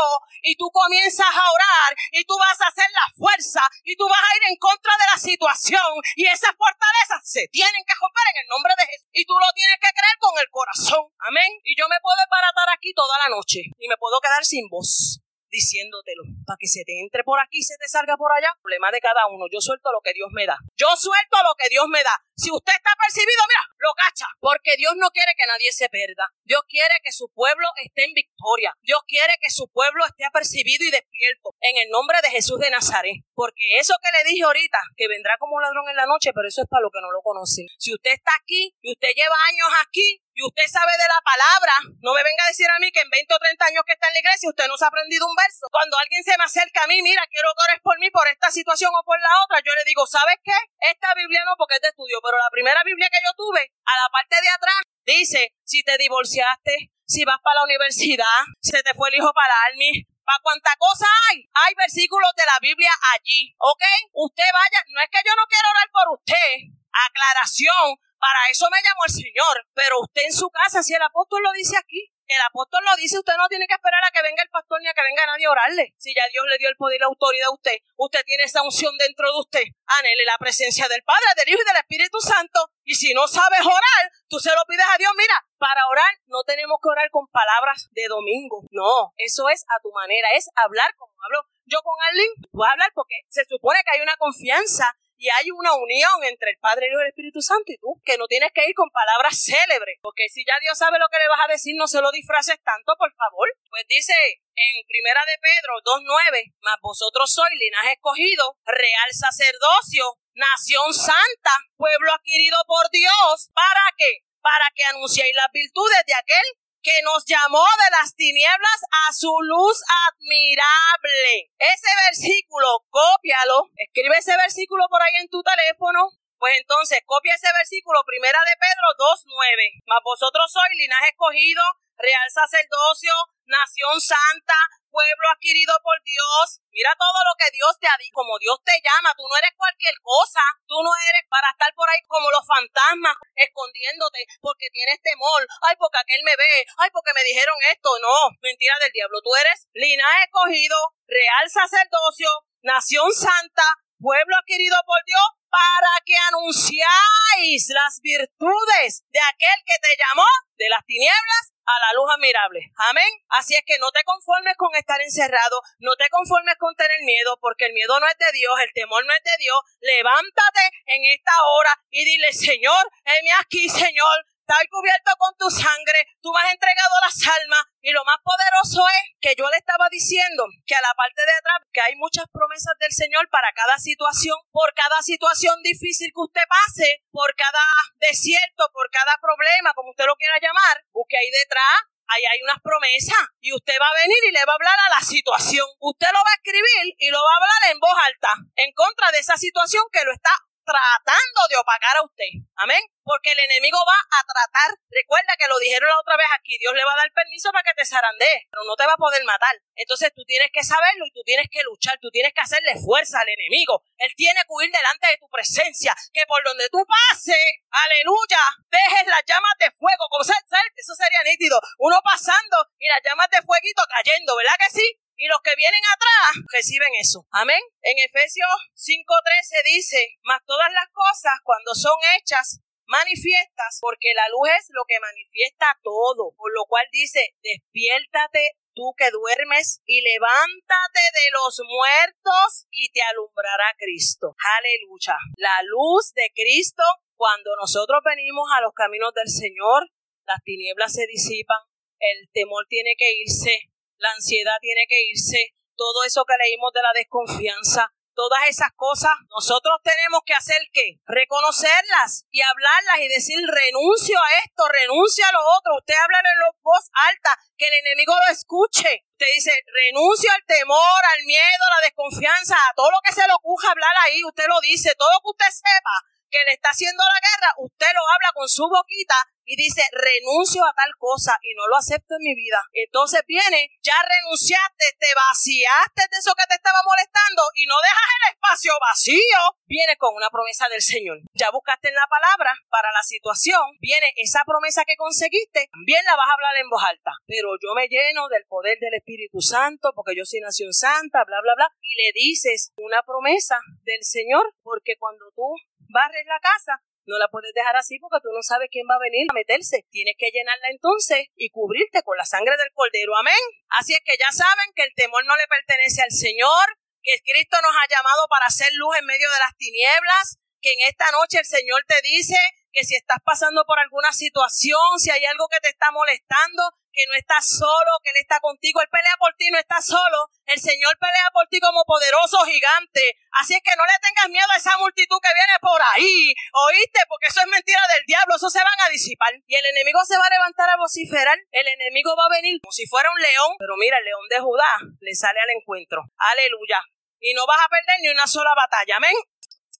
y tú comienzas a orar y tú vas a hacer la fuerza y tú vas a ir en contra de la situación y esas fortalezas se tienen que romper en el nombre de Jesús y tú lo tienes que creer con el corazón. Amén. Y yo me puedo embaratar aquí toda la noche y me puedo quedar sin voz diciéndotelo para que se te entre por aquí y se te salga por allá. Problema de cada uno. Yo suelto lo que Dios me da. Yo suelto lo que Dios me da. Si usted está percibido, mira, lo cacha. Porque Dios no quiere que nadie se pierda. Dios quiere que su pueblo esté en victoria. Dios quiere que su pueblo esté apercibido y despierto. En el nombre de Jesús de Nazaret. Porque eso que le dije ahorita, que vendrá como un ladrón en la noche, pero eso es para los que no lo conocen. Si usted está aquí y usted lleva años aquí, y usted sabe de la palabra, no me venga a decir a mí que en 20 o 30 años que está en la iglesia usted no se ha aprendido un verso. Cuando alguien se me acerca a mí, mira, quiero que ores por mí por esta situación o por la otra, yo le digo, ¿sabes qué? Esta Biblia no porque es de estudio, pero la primera Biblia que yo tuve, a la parte de atrás, dice, si te divorciaste, si vas para la universidad, si se te fue el hijo para el army, para cuánta cosa hay. Hay versículos de la Biblia allí, ¿ok? Usted vaya, no es que yo no quiero orar por usted, aclaración, para eso me llamó el Señor. Pero usted en su casa, si el apóstol lo dice aquí, el apóstol lo dice, usted no tiene que esperar a que venga el pastor ni a que venga nadie a orarle. Si ya Dios le dio el poder y la autoridad a usted, usted tiene esa unción dentro de usted. Anhele la presencia del Padre, del Hijo y del Espíritu Santo. Y si no sabes orar, tú se lo pides a Dios. Mira, para orar no tenemos que orar con palabras de domingo. No, eso es a tu manera, es hablar como hablo yo con alguien. Voy a hablar porque se supone que hay una confianza y hay una unión entre el Padre y el Espíritu Santo y tú, que no tienes que ir con palabras célebres, porque si ya Dios sabe lo que le vas a decir, no se lo disfraces tanto, por favor. Pues dice en Primera de Pedro 2.9, mas vosotros sois linaje escogido, real sacerdocio, nación santa, pueblo adquirido por Dios, ¿para qué? Para que anunciéis las virtudes de aquel que nos llamó de las tinieblas a su luz admirable. Ese versículo, cópialo, escribe ese versículo por ahí en tu teléfono. Pues entonces, copia ese versículo, primera de Pedro 2.9. Mas vosotros sois linaje escogido, real sacerdocio, nación santa, pueblo adquirido por Dios. Mira todo lo que Dios te ha dicho, como Dios te llama. Tú no eres cualquier cosa. Tú no eres para estar por ahí como los fantasmas, escondiéndote porque tienes temor. Ay, porque aquel me ve. Ay, porque me dijeron esto. No, mentira del diablo. Tú eres linaje escogido, real sacerdocio, nación santa, pueblo adquirido por Dios, para que anunciáis las virtudes de aquel que te llamó de las tinieblas a la luz admirable. Amén. Así es que no te conformes con estar encerrado, no te conformes con tener miedo, porque el miedo no es de Dios, el temor no es de Dios. Levántate en esta hora y dile, Señor, heme aquí, Señor, Está cubierto con tu sangre, tú me has entregado las almas y lo más poderoso es que yo le estaba diciendo que a la parte de atrás que hay muchas promesas del Señor para cada situación, por cada situación difícil que usted pase, por cada desierto, por cada problema, como usted lo quiera llamar, busque ahí detrás ahí hay unas promesas y usted va a venir y le va a hablar a la situación. Usted lo va a escribir y lo va a hablar en voz alta en contra de esa situación que lo está tratando de opacar a usted. Amén. Porque el enemigo va a tratar. Recuerda que lo dijeron la otra vez aquí. Dios le va a dar permiso para que te zarandee, pero no te va a poder matar. Entonces tú tienes que saberlo y tú tienes que luchar. Tú tienes que hacerle fuerza al enemigo. Él tiene que huir delante de tu presencia. Que por donde tú pases, aleluya, dejes las llamas de fuego. Como eso sería nítido. Uno pasando y las llamas de fueguito cayendo, ¿verdad que sí? Y los que vienen atrás reciben eso. Amén. En Efesios 5:13 dice, mas todas las cosas cuando son hechas manifiestas, porque la luz es lo que manifiesta todo, por lo cual dice, despiértate tú que duermes y levántate de los muertos y te alumbrará Cristo. Aleluya. La luz de Cristo, cuando nosotros venimos a los caminos del Señor, las tinieblas se disipan, el temor tiene que irse, la ansiedad tiene que irse, todo eso que leímos de la desconfianza, todas esas cosas, nosotros tenemos que hacer qué? Reconocerlas y hablarlas y decir renuncio a esto, renuncio a lo otro. Usted habla en voz alta, que el enemigo lo escuche. Usted dice renuncio al temor, al miedo, a la desconfianza, a todo lo que se le ocurra hablar ahí. Usted lo dice, todo lo que usted sepa que le está haciendo la guerra, usted lo habla con su boquita y dice, renuncio a tal cosa y no lo acepto en mi vida. Entonces viene, ya renunciaste, te vaciaste de eso que te estaba molestando y no dejas el espacio vacío. Viene con una promesa del Señor. Ya buscaste en la palabra para la situación. Viene esa promesa que conseguiste. También la vas a hablar en voz alta. Pero yo me lleno del poder del Espíritu Santo porque yo soy nación santa, bla, bla, bla. Y le dices una promesa del Señor porque cuando tú barres la casa, no la puedes dejar así porque tú no sabes quién va a venir a meterse. Tienes que llenarla entonces y cubrirte con la sangre del cordero. Amén. Así es que ya saben que el temor no le pertenece al Señor, que Cristo nos ha llamado para hacer luz en medio de las tinieblas, que en esta noche el Señor te dice que si estás pasando por alguna situación, si hay algo que te está molestando, que no estás solo, que Él está contigo. Él pelea por ti, no estás solo. El Señor pelea por ti como poderoso gigante. Así es que no le tengas miedo a esa multitud que viene por ahí. ¿Oíste? Porque eso es mentira del diablo. Eso se van a disipar. Y el enemigo se va a levantar a vociferar. El enemigo va a venir como si fuera un león. Pero mira, el león de Judá le sale al encuentro. Aleluya. Y no vas a perder ni una sola batalla. Amén.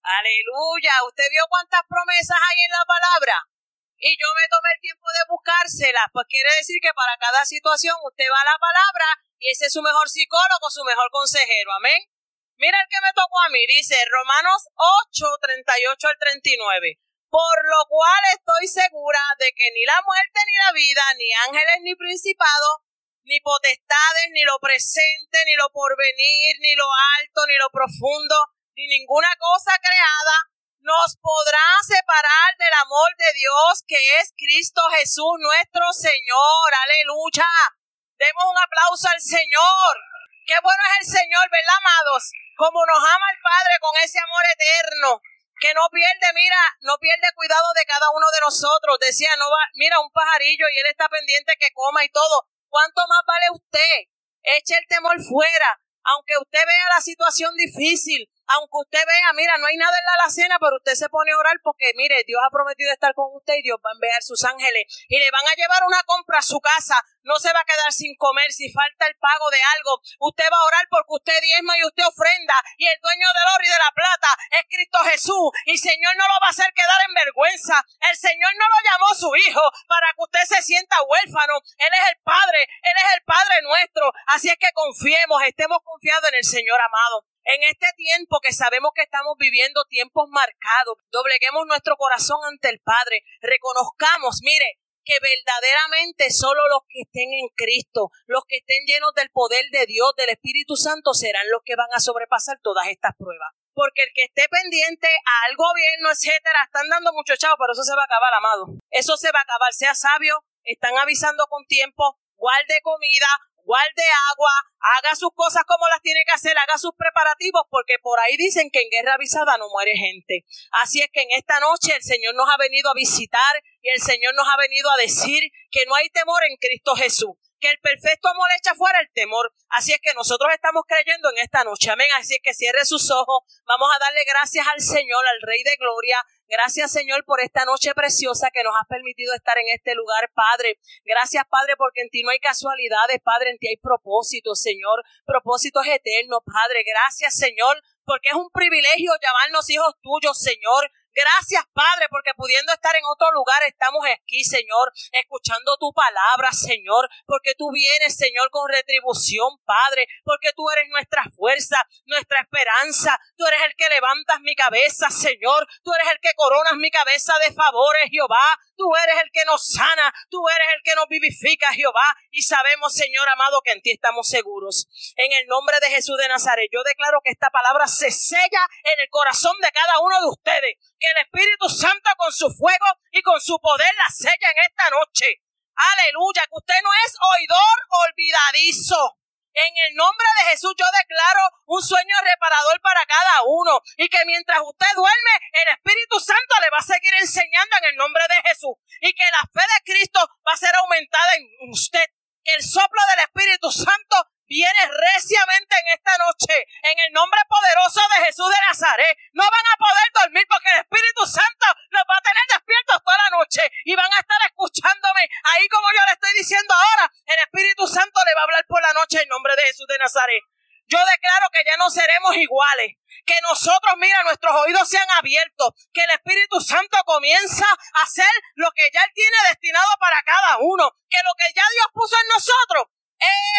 Aleluya. ¿Usted vio cuántas promesas hay en la palabra? y yo me tomé el tiempo de buscárselas, pues quiere decir que para cada situación usted va a la palabra y ese es su mejor psicólogo, su mejor consejero. Amén. Mira el que me tocó a mí, dice Romanos 8, 38 al 39. Por lo cual estoy segura de que ni la muerte ni la vida, ni ángeles ni principados, ni potestades, ni lo presente, ni lo porvenir, ni lo alto, ni lo profundo, ni ninguna cosa creada nos podrá separar del amor de Dios que es Cristo Jesús nuestro Señor. Aleluya. Demos un aplauso al Señor. Qué bueno es el Señor, ¿verdad, amados? Como nos ama el Padre con ese amor eterno que no pierde, mira, no pierde cuidado de cada uno de nosotros. Decía, no va, mira, un pajarillo y él está pendiente que coma y todo. ¿Cuánto más vale usted? Eche el temor fuera. Aunque usted vea la situación difícil, aunque usted vea, mira, no hay nada en la alacena, pero usted se pone a orar porque, mire, Dios ha prometido estar con usted y Dios va a enviar sus ángeles y le van a llevar una compra a su casa. No se va a quedar sin comer si falta el pago de algo. Usted va a orar porque usted diezma y usted ofrenda y el dueño del oro y de la plata es Cristo Jesús y Señor no lo va a hacer quedar en vergüenza. El Señor no lo llamó su hijo para que usted se sienta huérfano. Él es el Padre, Él es el Padre nuestro. Así es que confiemos, estemos confiados en el Señor amado. En este tiempo que sabemos que estamos viviendo tiempos marcados, dobleguemos nuestro corazón ante el Padre, reconozcamos, mire, que verdaderamente solo los que estén en Cristo, los que estén llenos del poder de Dios, del Espíritu Santo, serán los que van a sobrepasar todas estas pruebas. Porque el que esté pendiente al gobierno, etcétera, están dando mucho chavo, pero eso se va a acabar, amado. Eso se va a acabar. Sea sabio, están avisando con tiempo, guarde comida, guarde agua, haga sus cosas como las tiene que hacer, haga sus preparativos, porque por ahí dicen que en guerra avisada no muere gente. Así es que en esta noche el Señor nos ha venido a visitar y el Señor nos ha venido a decir que no hay temor en Cristo Jesús que el perfecto amor echa fuera el temor. Así es que nosotros estamos creyendo en esta noche. Amén. Así es que cierre sus ojos. Vamos a darle gracias al Señor, al Rey de Gloria. Gracias, Señor, por esta noche preciosa que nos has permitido estar en este lugar, Padre. Gracias, Padre, porque en ti no hay casualidades, Padre, en ti hay propósitos, Señor. Propósitos eternos, Padre. Gracias, Señor, porque es un privilegio llamarnos hijos tuyos, Señor. Gracias, Padre, porque pudiendo estar en otro lugar, estamos aquí, Señor, escuchando tu palabra, Señor, porque tú vienes, Señor, con retribución, Padre, porque tú eres nuestra fuerza, nuestra esperanza, tú eres el que levantas mi cabeza, Señor, tú eres el que coronas mi cabeza de favores, Jehová, tú eres el que nos sana, tú eres el que nos vivifica, Jehová, y sabemos, Señor amado, que en ti estamos seguros. En el nombre de Jesús de Nazaret, yo declaro que esta palabra se sella en el corazón de cada uno de ustedes, el Espíritu Santo con su fuego y con su poder la sella en esta noche. Aleluya, que usted no es oidor olvidadizo. En el nombre de Jesús yo declaro un sueño reparador para cada uno y que mientras usted duerme, el Espíritu Santo le va a seguir enseñando en el nombre de Jesús y que la fe de Cristo va a ser aumentada en usted. Que el soplo del Espíritu Santo viene reciamente en esta noche, en el nombre poderoso de Jesús de Nazaret. No van a poder dormir porque el Espíritu Santo los va a tener despiertos toda la noche y van a estar escuchándome ahí como yo le estoy diciendo ahora. El Espíritu Santo le va a hablar por la noche en nombre de Jesús de Nazaret. Yo declaro que ya no seremos iguales, Que nosotros, mira, nuestros oídos sean abiertos, que el Espíritu Santo comienza a hacer lo que ya Él tiene destinado para cada uno, que lo que ya Dios puso en nosotros,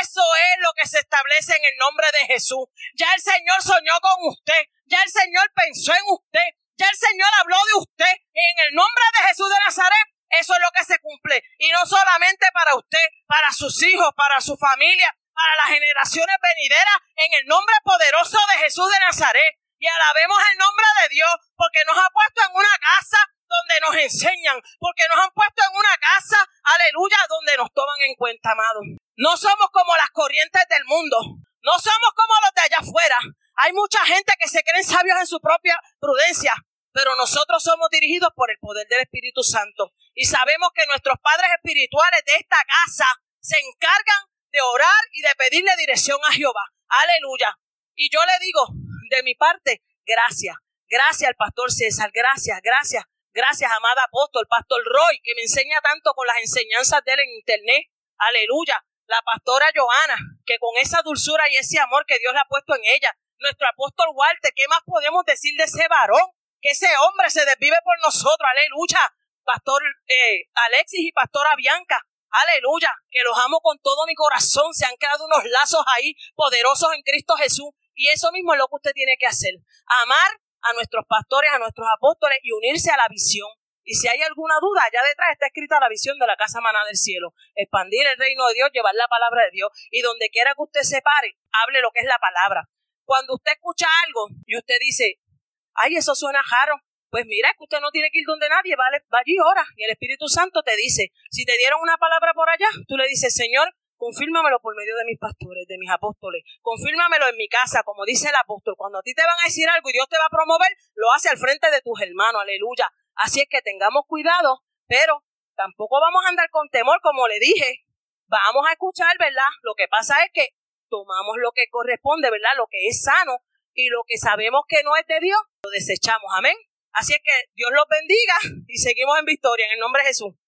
eso es lo que se establece en el nombre de Jesús. Ya el Señor soñó con usted, ya el Señor pensó en usted, ya el Señor habló de usted. En el nombre de Jesús de Nazaret, eso es lo que se cumple. Y no solamente para usted, para sus hijos, para su familia, para las generaciones venideras, en el nombre poderoso de Jesús de Nazaret. Y alabemos el nombre de Dios, porque nos ha puesto en una casa donde nos enseñan, porque nos han puesto en una casa, aleluya, donde nos toman en cuenta, amado. No somos como las corrientes del mundo, no somos como los de allá afuera. Hay mucha gente que se creen sabios en su propia prudencia, pero nosotros somos dirigidos por el poder del Espíritu Santo. Y sabemos que nuestros padres espirituales de esta casa se encargan de orar y de pedirle dirección a Jehová. Aleluya. Y yo le digo, de mi parte, gracias. Gracias al pastor César, gracias, gracias, gracias, amada apóstol, pastor Roy, que me enseña tanto con las enseñanzas de él en internet. Aleluya. La pastora Joana, que con esa dulzura y ese amor que Dios le ha puesto en ella. Nuestro apóstol Walter, ¿qué más podemos decir de ese varón? Que ese hombre se desvive por nosotros. Aleluya. Pastor eh, Alexis y pastora Bianca, Aleluya, que los amo con todo mi corazón. Se han quedado unos lazos ahí poderosos en Cristo Jesús. Y eso mismo es lo que usted tiene que hacer. Amar a nuestros pastores, a nuestros apóstoles y unirse a la visión. Y si hay alguna duda, allá detrás está escrita la visión de la casa maná del cielo. Expandir el reino de Dios, llevar la palabra de Dios. Y donde quiera que usted se pare, hable lo que es la palabra. Cuando usted escucha algo y usted dice, ay, eso suena raro, pues mira, que usted no tiene que ir donde nadie, va allí ora. Y el Espíritu Santo te dice, si te dieron una palabra por allá, tú le dices, Señor, confírmamelo por medio de mis pastores, de mis apóstoles. Confírmamelo en mi casa, como dice el apóstol. Cuando a ti te van a decir algo y Dios te va a promover, lo hace al frente de tus hermanos, aleluya. Así es que tengamos cuidado, pero tampoco vamos a andar con temor, como le dije. Vamos a escuchar, ¿verdad? Lo que pasa es que tomamos lo que corresponde, ¿verdad? Lo que es sano y lo que sabemos que no es de Dios, lo desechamos. Amén. Así es que Dios los bendiga y seguimos en victoria en el nombre de Jesús.